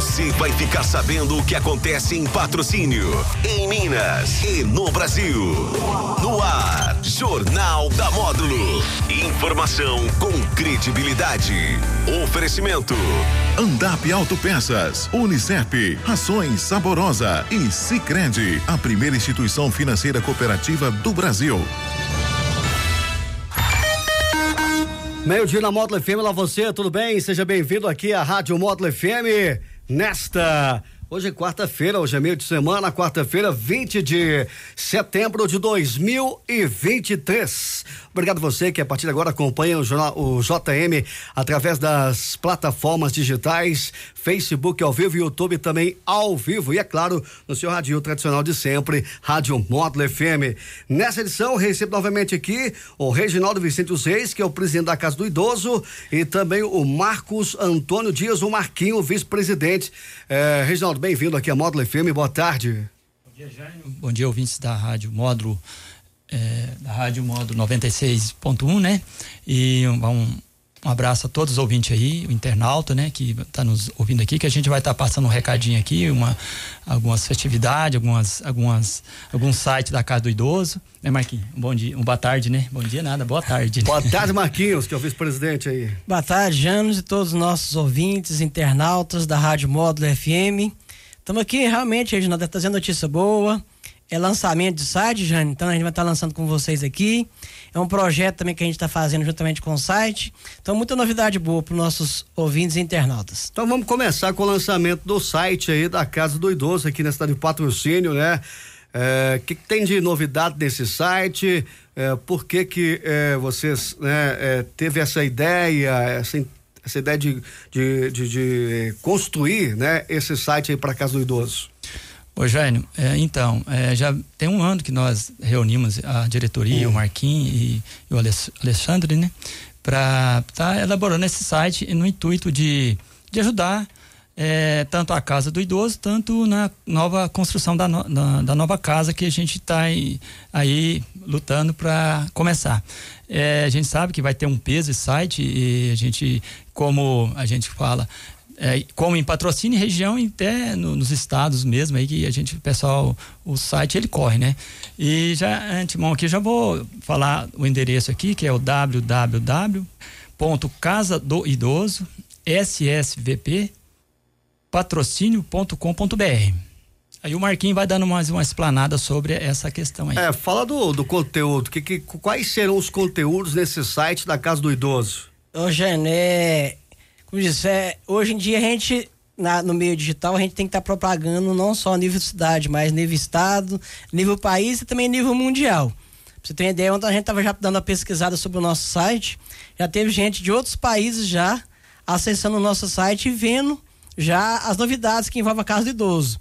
Você vai ficar sabendo o que acontece em patrocínio, em Minas e no Brasil. No ar, Jornal da Módulo. Informação com credibilidade. Oferecimento. Andap Autopeças, Unicep, Rações Saborosa e Sicredi, a primeira instituição financeira cooperativa do Brasil. Meio-dia na Módulo FM, lá você, tudo bem? Seja bem-vindo aqui à Rádio Módulo FM nesta Hoje é quarta-feira, hoje é meio de semana, quarta-feira, 20 de setembro de 2023. Obrigado você que a partir de agora acompanha o, jornal, o JM através das plataformas digitais, Facebook ao vivo YouTube também ao vivo. E é claro, no seu rádio tradicional de sempre, Rádio Módulo FM. Nessa edição, recebo novamente aqui o Reginaldo Vicente Reis, que é o presidente da Casa do Idoso, e também o Marcos Antônio Dias, o Marquinho, vice-presidente. É, Reginaldo, bem-vindo aqui a Módulo FM, boa tarde. Bom dia, Jair. Bom dia, ouvintes da Rádio Módulo, é, da Rádio Módulo 96.1, né? E um, um, um, abraço a todos os ouvintes aí, o internauta, né? Que está nos ouvindo aqui, que a gente vai estar tá passando um recadinho aqui, uma, algumas festividades, algumas, algumas, alguns sites da Casa do Idoso, né, Marquinhos? Um bom dia, um boa tarde, né? Bom dia nada, boa tarde. Boa tarde, Marquinhos, que é o vice-presidente aí. Boa tarde, Janos e todos os nossos ouvintes, internautas da Rádio Módulo FM. Estamos aqui realmente, Reginaldo, trazendo notícia boa. É lançamento de site, Jane, então a gente vai estar tá lançando com vocês aqui. É um projeto também que a gente está fazendo juntamente com o site. Então, muita novidade boa para os nossos ouvintes e internautas. Então, vamos começar com o lançamento do site aí da Casa do Idoso, aqui na cidade de Patrocínio, né? O é, que, que, tem de novidade nesse site? É, por que que é, vocês né, é, teve essa ideia, essa essa ideia de, de, de, de construir né, esse site para casa do idoso? Ô, Jânio, é, então, é, já tem um ano que nós reunimos a diretoria, o Marquinhos e, e, o Alexandre, né, para estar tá elaborando esse site no intuito de, de ajudar é, tanto a casa do idoso, tanto na nova construção da, no, da, nova casa que a gente está aí, aí, lutando para começar. É, a gente sabe que vai ter um peso esse site e a gente, como a gente fala, é, como em patrocínio região e até no, nos estados mesmo aí que a gente, pessoal, o site ele corre, né? E já, antemão aqui, já vou falar o endereço aqui, que é o www.casadoidoso, SSVP, patrocínio.com.br. Aí o Marquinhos vai dando mais uma explanada sobre essa questão aí. É, fala do, do conteúdo. Que, que, quais serão os conteúdos nesse site da Casa do Idoso? Ô, Jane, é, como disse, é, hoje em dia a gente, na, no meio digital, a gente tem que estar tá propagando não só a nível cidade, mas nível estado, nível país e também nível mundial. Pra você ter uma ideia, ontem a gente estava já dando uma pesquisada sobre o nosso site, já teve gente de outros países já acessando o nosso site e vendo já as novidades que envolvem a Casa do Idoso.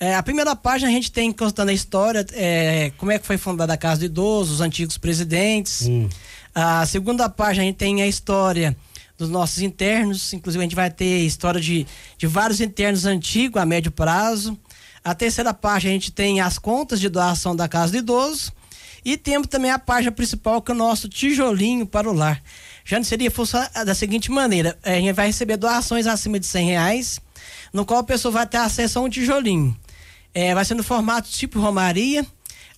É, a primeira página a gente tem contando a história, é, como é que foi fundada a Casa do Idoso, os antigos presidentes. Hum. A segunda página a gente tem a história dos nossos internos, inclusive a gente vai ter história de, de vários internos antigos a médio prazo. A terceira página a gente tem as contas de doação da Casa do Idoso. E temos também a página principal, que é o nosso tijolinho para o lar. Já não seria funcionar da seguinte maneira: é, a gente vai receber doações acima de 100 reais, no qual a pessoa vai ter acesso a um tijolinho. É, vai ser no formato tipo Romaria.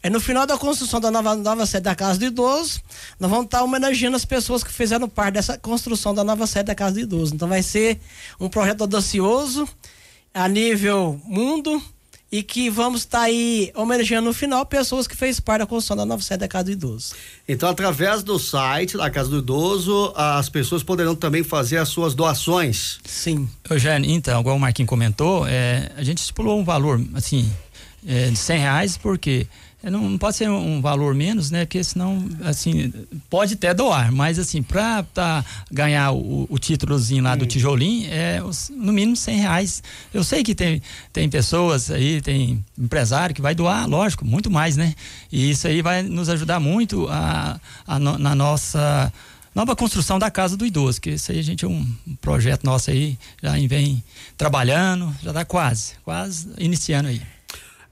É, no final da construção da nova, nova sede da Casa do Idoso, nós vamos estar homenageando as pessoas que fizeram parte dessa construção da nova sede da Casa do Idoso. Então vai ser um projeto audacioso a nível mundo e que vamos estar tá aí homenageando no final pessoas que fez parte da construção da nova sede da Casa do Idoso. Então, através do site da Casa do Idoso, as pessoas poderão também fazer as suas doações. Sim. Eugênio, então, igual o Marquinhos comentou, é, a gente estipulou um valor, assim, é, de cem reais, porque é, não, não, pode ser um valor menos, né? Porque senão, assim, pode até doar, mas assim, para tá, ganhar o, o títulozinho lá do tijolinho, é no mínimo cem reais. Eu sei que tem, tem pessoas aí, tem empresário que vai doar, lógico, muito mais, né? E isso aí vai nos ajudar muito a, a no, na nossa nova construção da casa do idoso, que isso aí a gente é um projeto nosso aí, já vem trabalhando, já está quase, quase iniciando aí.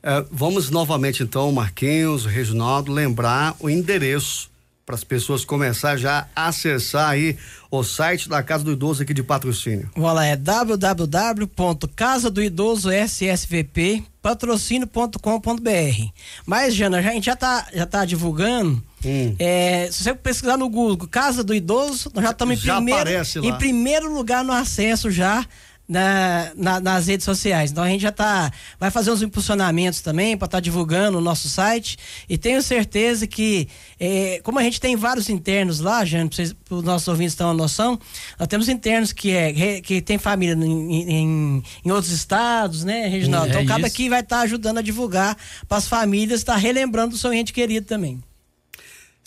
É, vamos novamente então, Marquinhos, Reginaldo, lembrar o endereço para as pessoas começar já a acessar aí o site da Casa do Idoso aqui de patrocínio. Vamos lá, é www.casadoidosossvp patrocínio.com.br. Mas, Jana, a gente já tá, já tá divulgando. Hum. É, se você pesquisar no Google Casa do Idoso, nós já estamos em primeiro, em primeiro lugar no acesso já na, na, nas redes sociais. Então a gente já tá vai fazer uns impulsionamentos também para estar tá divulgando o nosso site e tenho certeza que é, como a gente tem vários internos lá, Jane, para os nossos ouvintes terem uma noção, nós temos internos que é que tem família em, em, em outros estados, né, Reginaldo? É, então cada aqui vai estar tá ajudando a divulgar para as famílias, estar tá relembrando o seu ente querido também.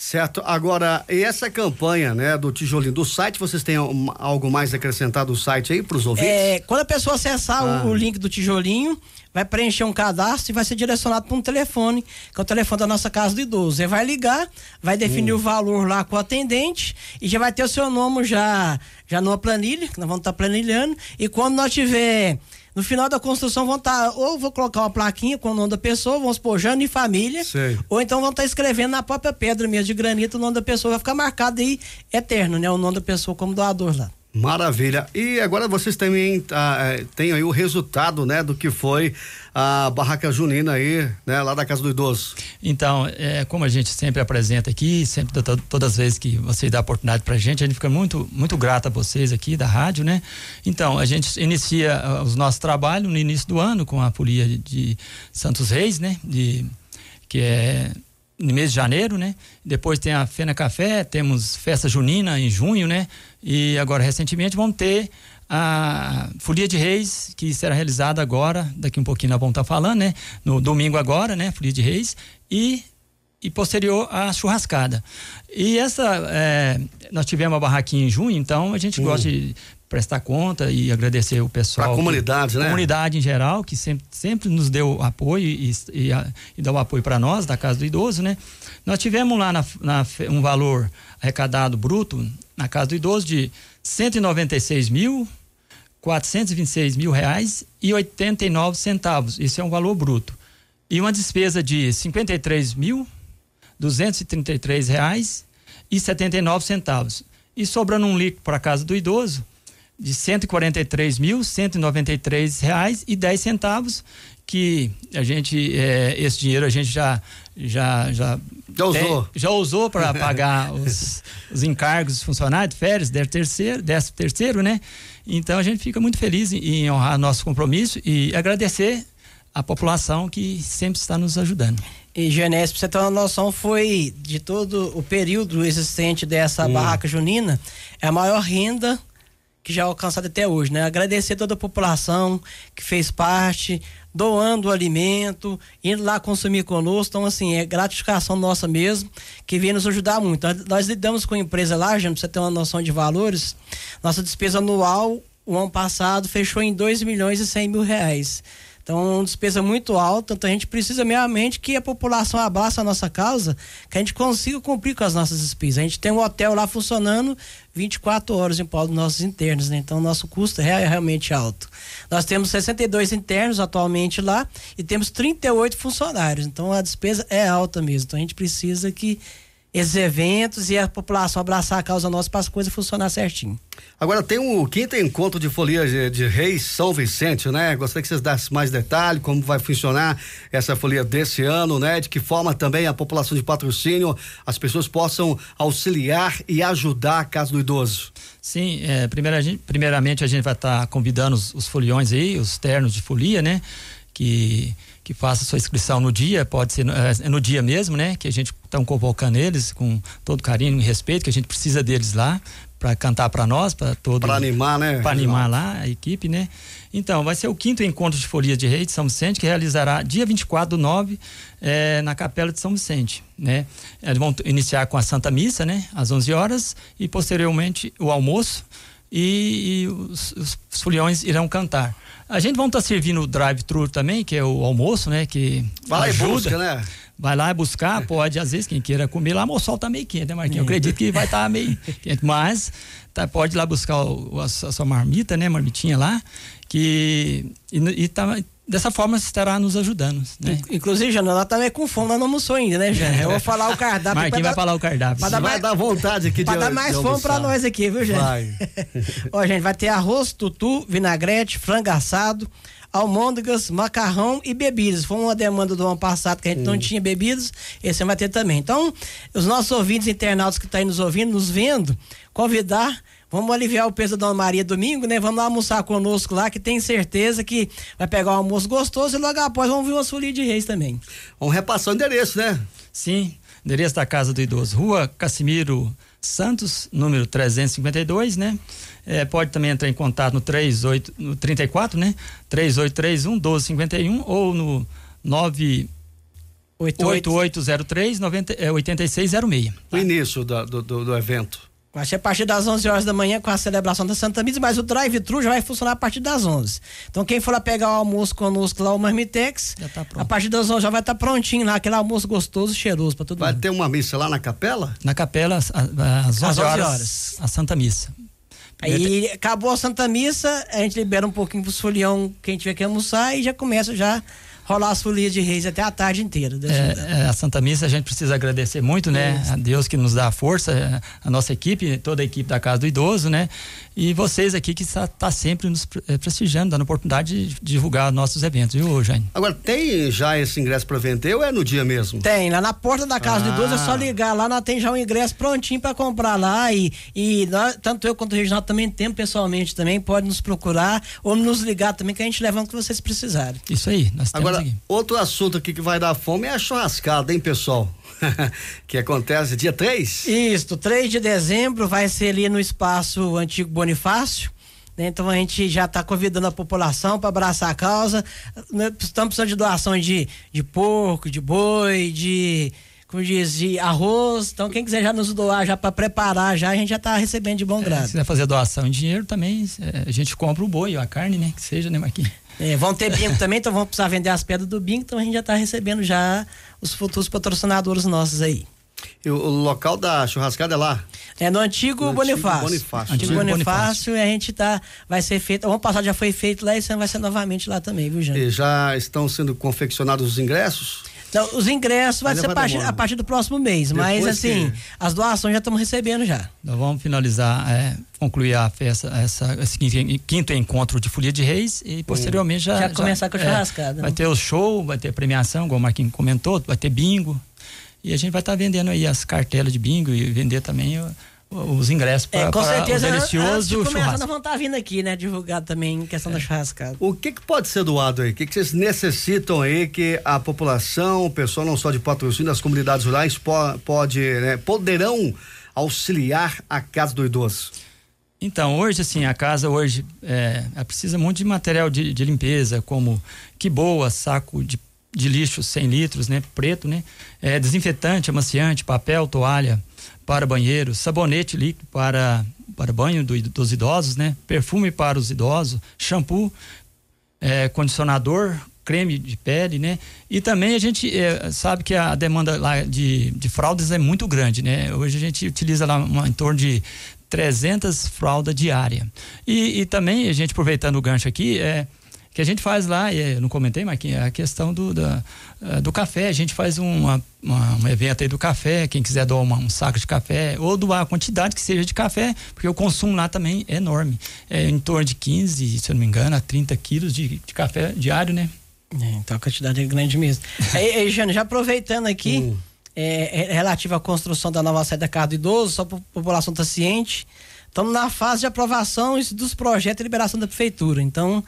Certo. Agora, e essa campanha, né, do tijolinho do site, vocês têm algo mais acrescentado do site aí para os ouvintes? É, quando a pessoa acessar ah. o, o, link do tijolinho, vai preencher um cadastro e vai ser direcionado para um telefone, que é o telefone da nossa casa do idoso. Você vai ligar, vai definir hum. o valor lá com o atendente e já vai ter o seu nome já, já numa planilha, que nós vamos estar tá planilhando. E quando nós tiver no final da construção vão estar, tá, ou vou colocar uma plaquinha com o nome da pessoa, vamos pôr Jane e família, Sei. ou então vão estar tá escrevendo na própria pedra mesmo de granito o nome da pessoa, vai ficar marcado aí eterno, né? O nome da pessoa como doador lá. Maravilha. E agora vocês também ah, têm aí o resultado, né, do que foi a barraca junina aí, né, lá da Casa do Idoso. Então, é, como a gente sempre apresenta aqui, sempre todas as vezes que você dá oportunidade pra gente, a gente fica muito muito grato a vocês aqui da rádio, né? Então, a gente inicia uh, os nossos trabalhos no início do ano com a folia de Santos Reis, né, de que é no mês de janeiro, né? Depois tem a Fena Café, temos festa junina em junho, né? E agora recentemente vamos ter a Folia de Reis, que será realizada agora, daqui um pouquinho nós vamos estar falando, né? No domingo agora, né? Folia de Reis e e posterior a churrascada. E essa, é, nós tivemos a barraquinha em junho, então a gente gosta de prestar conta e agradecer o pessoal. A comunidade, né? A comunidade em geral, que sempre, sempre nos deu apoio e, e, e dá o apoio para nós, da Casa do Idoso, né? Nós tivemos lá na, na, um valor arrecadado bruto na Casa do Idoso de 196 mil 426 mil reais e 89 centavos. Isso é um valor bruto. E uma despesa de 53 mil 233 reais e 79 centavos. E sobrando um líquido para a casa do idoso de cento e reais e dez centavos que a gente é, esse dinheiro a gente já já já já usou. já usou para pagar os, os encargos dos funcionários férias décimo terceiro décimo terceiro né? Então a gente fica muito feliz em, em honrar nosso compromisso e agradecer a população que sempre está nos ajudando. E Genésio, pra você ter uma noção, foi de todo o período existente dessa hum. barraca junina, é a maior renda que já é alcançada até hoje, né? Agradecer toda a população que fez parte, doando o alimento, indo lá consumir conosco. Então, assim, é gratificação nossa mesmo, que vem nos ajudar muito. Nós lidamos com a empresa lá, gente, pra você ter uma noção de valores. Nossa despesa anual, o ano passado, fechou em 2 milhões e 100 mil reais. Então, é uma despesa muito alta, então a gente precisa realmente que a população abraça a nossa causa, que a gente consiga cumprir com as nossas despesas. A gente tem um hotel lá funcionando 24 horas em prol dos nossos internos, né? Então, o nosso custo é realmente alto. Nós temos 62 internos atualmente lá e temos 38 funcionários. Então, a despesa é alta mesmo. Então, a gente precisa que esses eventos e a população abraçar a causa nossa para as coisas funcionar certinho. Agora tem o quinto encontro de folia de, de, Reis São Vicente, né? Gostaria que vocês dessem mais detalhes como vai funcionar essa folia desse ano, né? De que forma também a população de patrocínio, as pessoas possam auxiliar e ajudar a casa do idoso. Sim, é, primeiramente a gente vai estar tá convidando os, os foliões aí, os ternos de folia, né? Que que faça sua inscrição no dia, pode ser no, é, no dia mesmo, né? Que a gente está convocando eles com todo carinho e respeito, que a gente precisa deles lá para cantar para nós, para todo. Para animar, né? Para animar lá a equipe, né? Então, vai ser o quinto encontro de Folia de Rei de São Vicente, que realizará dia 24 do 9 é, na Capela de São Vicente, né? Eles vão iniciar com a Santa Missa, né? Às 11 horas e posteriormente o almoço e, e os, os foliões irão cantar. A gente vai estar tá servindo o drive-thru também, que é o almoço, né? Que vai ajuda. Busca, né? Vai lá buscar, pode, às vezes, quem queira comer lá, o sol tá meio quente, né, Marquinhos? Eu acredito que vai estar tá meio quente, mas tá, pode ir lá buscar o, a, a, sua marmita, né, marmitinha lá, que e, e tá, dessa forma você estará nos ajudando. Né? Inclusive, Jana, ela também com fome, ela não almoçou ainda, né, Jana? Eu vou falar o cardápio. Marquinhos vai falar o cardápio. Pra dar vai mais, dar vontade aqui pra de dar mais fome pra nós aqui, viu, Jana? Vai. Ó, gente, vai ter arroz, tutu, vinagrete, frango assado, almôndegas, macarrão e bebidas. Foi uma demanda do ano passado que a gente não tinha bebidas, esse vai ter também. Então, os nossos ouvintes internautas que estão aí nos ouvindo, nos vendo, convidar Vamos aliviar o peso da Dona Maria domingo, né? Vamos lá almoçar conosco lá, que tem certeza que vai pegar um almoço gostoso e logo após vamos ver uma folia de reis também. Vamos repassar o endereço, né? Sim, endereço da Casa do Idoso, Rua Casimiro Santos, número 352, né? É, pode também entrar em contato no 38, no 34, né? 3831 1251 ou no 9 8803 8606. O início do, do, do evento. Vai ser a partir das 11 horas da manhã com a celebração da Santa Missa, mas o drive-thru já vai funcionar a partir das 11. Então quem for lá pegar o almoço conosco lá, o Marmitex, tá a partir das 11 já vai estar tá prontinho lá, aquele almoço gostoso, cheiroso para todo vai mundo. Vai ter uma missa lá na capela? Na capela, às, às 11, 11 horas, horas, a Santa Missa. Aí acabou a Santa Missa, a gente libera um pouquinho pros folião, quem tiver que almoçar e já começa já rolar as folias de reis até a tarde inteira. É, é, a Santa Missa a gente precisa agradecer muito, né? A Deus que nos dá a força, a nossa equipe, toda a equipe da Casa do Idoso, né? E vocês aqui que está tá sempre nos eh, prestigiando, dando oportunidade de divulgar nossos eventos, viu, Jane? Agora, tem já esse ingresso para vender ou é no dia mesmo? Tem, lá na porta da Casa ah. do Idoso é só ligar lá, nós tem já o ingresso prontinho para comprar lá e, e nós, tanto eu quanto o Reginaldo também temos pessoalmente também, pode nos procurar ou nos ligar também que a gente leva o que vocês precisarem. Isso aí, nós temos Agora, aqui. outro assunto aqui que vai dar fome é a churrascada, hein, pessoal? que acontece dia 3? Isso, 3 de dezembro vai ser ali no espaço Antigo Bonifácio. Né? Então a gente já está convidando a população para abraçar a causa. Né? Estamos precisando de doações de, de porco, de boi, de como diz, de arroz. Então, quem quiser já nos doar, já para preparar, já a gente já está recebendo de bom é, grado. Se quiser fazer doação em dinheiro também, é, a gente compra o boi, a carne, né? Que seja, né, Marquinhos? É, vão ter bingo também, então vamos precisar vender as pedras do bingo, então a gente já está recebendo já os futuros patrocinadores nossos aí. E o, local da churrascada é lá? É no antigo no Bonifácio. Bonifácio. Antigo Bonifácio, Bonifácio, e a gente tá. Vai ser feito. O ano passado já foi feito lá e esse ano vai ser novamente lá também, viu, Jânio? E já estão sendo confeccionados os ingressos? Então, os ingressos vai ser a partir, a partir, do próximo mês, Depois mas assim, que... as doações já estamos recebendo já. Nós vamos finalizar, é, concluir a festa, essa, esse quinto encontro de Folia de Reis e posteriormente já. Já, já começar com a churrascada. É, vai né? ter o show, vai ter premiação, como o Marquinhos comentou, vai ter bingo. E a gente vai estar tá vendendo aí as cartelas de bingo e vender também os ingressos para é, com certeza, o delicioso antes de começar, nós vamos estar tá vindo aqui, né? Divulgar também em questão é. da churrascada. O que, que pode ser doado aí? O que, que vocês necessitam aí que a população, o pessoal não só de patrocínio das comunidades rurais po, pode, né, poderão auxiliar a Casa do Idoso? Então, hoje, assim, a casa hoje é, precisa muito de material de, de limpeza, como que boa, saco de, de lixo 100 litros, né? Preto, né? É, desinfetante, amaciante, papel, toalha, para banheiro, sabonete líquido para, para banho do, dos idosos, né? Perfume para os idosos, shampoo, é, condicionador, creme de pele, né? E também a gente é, sabe que a demanda lá de, de fraldas é muito grande, né? Hoje a gente utiliza lá uma, em torno de 300 fraldas diária. E, e também a gente aproveitando o gancho aqui, é que a gente faz lá, eu não comentei, mas a questão do, da, eh, do café, a gente faz uma, uma, um evento aí do café, quem quiser doar uma, um saco de café, ou doar a quantidade que seja de café, porque o consumo lá também é enorme. É em torno de 15, se eu não me engano, a 30 quilos de, de café diário, né? É, então a quantidade é grande mesmo. aí, Jane, já aproveitando aqui, hum. é, é, relativo à construção da nova sede da Casa do Idoso, só para a população estar tá ciente, estamos na fase de aprovação dos projetos e liberação da prefeitura. Então,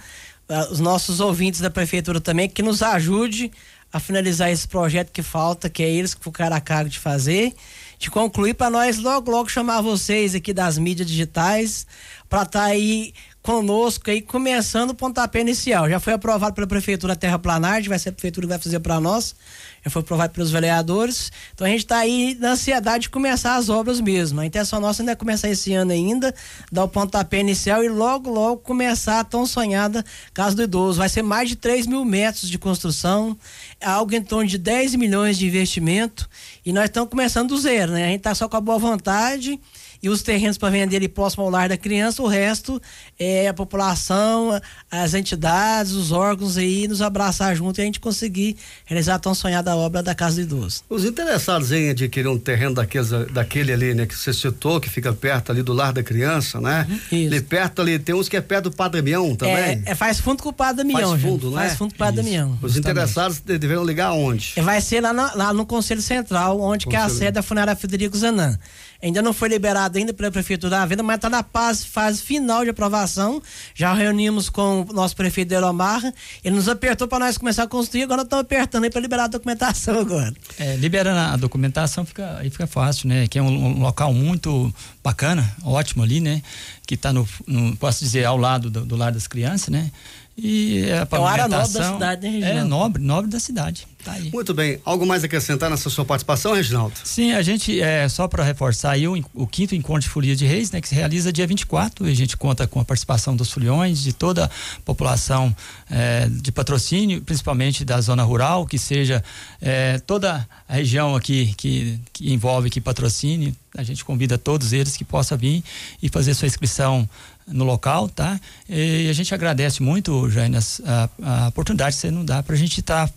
uh, os nossos ouvintes da prefeitura também, que nos ajude a finalizar esse projeto que falta, que é eles que ficaram a cargo de fazer, de concluir para nós logo, logo chamar vocês aqui das mídias digitais para estar tá aí conosco aí, começando o pontapé inicial. Já foi aprovado pela Prefeitura Terraplanar, vai ser a Prefeitura que vai fazer para nós. Já foi aprovado pelos vereadores. Então a gente está aí na ansiedade de começar as obras mesmo. A intenção nossa ainda é começar esse ano ainda, dar o pontapé inicial e logo, logo começar a tão sonhada Casa do Idoso. Vai ser mais de 3 mil metros de construção, algo em torno de 10 milhões de investimento. E nós estamos começando do zero, né? A gente está só com a boa vontade e os terrenos para vender ali próximo ao lar da criança, o resto é a população, as entidades, os órgãos aí nos abraçar junto e a gente conseguir realizar a tão sonhada obra da Casa do Idoso. Os interessados em adquirir um terreno daqueles, daquele ali, né, que você citou, que fica perto ali do lar da criança, né? Uhum, isso. Ali perto ali, tem uns que é perto do Padre Damião também. É, é faz fundo com o Padre Damião. Faz fundo, gente. né? Faz fundo com o Padre Damião. Os justamente. interessados deveriam ligar onde? Vai ser lá, na, lá no Conselho Central, onde Conselho. que é a sede da funerária Federico Zanan. Ainda não foi liberado ainda pela Prefeitura da Venda, mas está na fase, fase final de aprovação. Já reunimos com o nosso prefeito Delomar. Ele nos apertou para nós começar a construir, agora estamos apertando aí para liberar a documentação agora. É, liberando a documentação fica, aí fica fácil, né? Que é um, um local muito bacana, ótimo ali, né? Que está no, no, posso dizer, ao lado do, do lar das crianças, né? E a é uma área nobre da cidade, né, É nobre, nobre da cidade. Tá Muito bem. Algo mais a acrescentar nessa sua participação, Reginaldo? Sim, a gente, é, só para reforçar aí, o, o, quinto encontro de folia de reis, né, que se realiza dia 24, e a gente conta com a participação dos foliões, de toda a população é, de patrocínio, principalmente da zona rural, que seja é, toda a região aqui que, que envolve que patrocínio. A gente convida todos eles que possam vir e fazer sua inscrição no local, tá? E a gente agradece muito, Jair, a, a oportunidade que você nos dá para a gente estar tá,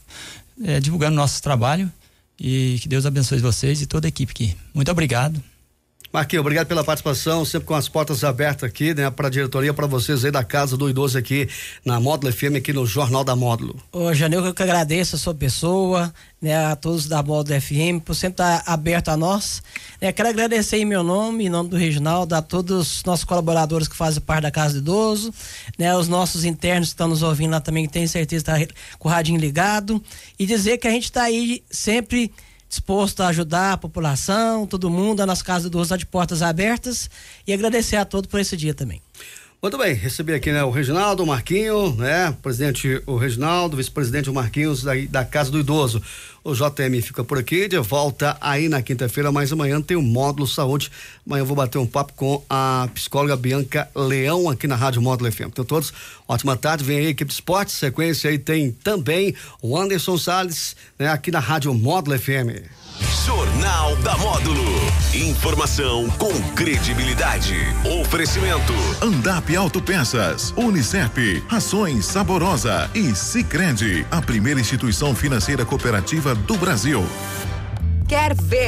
é, divulgando nosso trabalho e que Deus abençoe vocês e toda a equipe aqui. Muito obrigado. Marquinhos, obrigado pela participação, sempre com as portas abertas aqui, né, para a diretoria, para vocês aí da Casa do Idoso aqui na Módulo FM, aqui no Jornal da Módulo. Ô, Janil, eu que agradeço a sua pessoa, né, a todos da Módulo FM, por sempre estar aberto a nós. Né, quero agradecer em meu nome, em nome do Reginaldo, a todos os nossos colaboradores que fazem parte da Casa do Idoso, né, os nossos internos que estão nos ouvindo lá também, que tenho certeza que está com o radinho ligado, e dizer que a gente está aí sempre disposto a ajudar a população, todo mundo, a nossa Casa do Rosa de portas abertas e agradecer a todos por esse dia também. Muito bem, recebi aqui né, o Reginaldo, o Marquinho, né? Presidente o Reginaldo, vice-presidente o Marquinhos da, da Casa do Idoso. O JM fica por aqui, de volta aí na quinta-feira, mas amanhã tem o módulo saúde. Amanhã eu vou bater um papo com a psicóloga Bianca Leão aqui na Rádio Módulo FM. Então todos, ótima tarde, vem aí equipe de esporte, sequência aí tem também o Anderson Salles, né? Aqui na Rádio Módulo FM. Jornal da Módulo. Informação com credibilidade. Oferecimento. Andap Autopeças, Unicep, Rações Saborosa e Sicredi, a primeira instituição financeira cooperativa do Brasil. Quer ver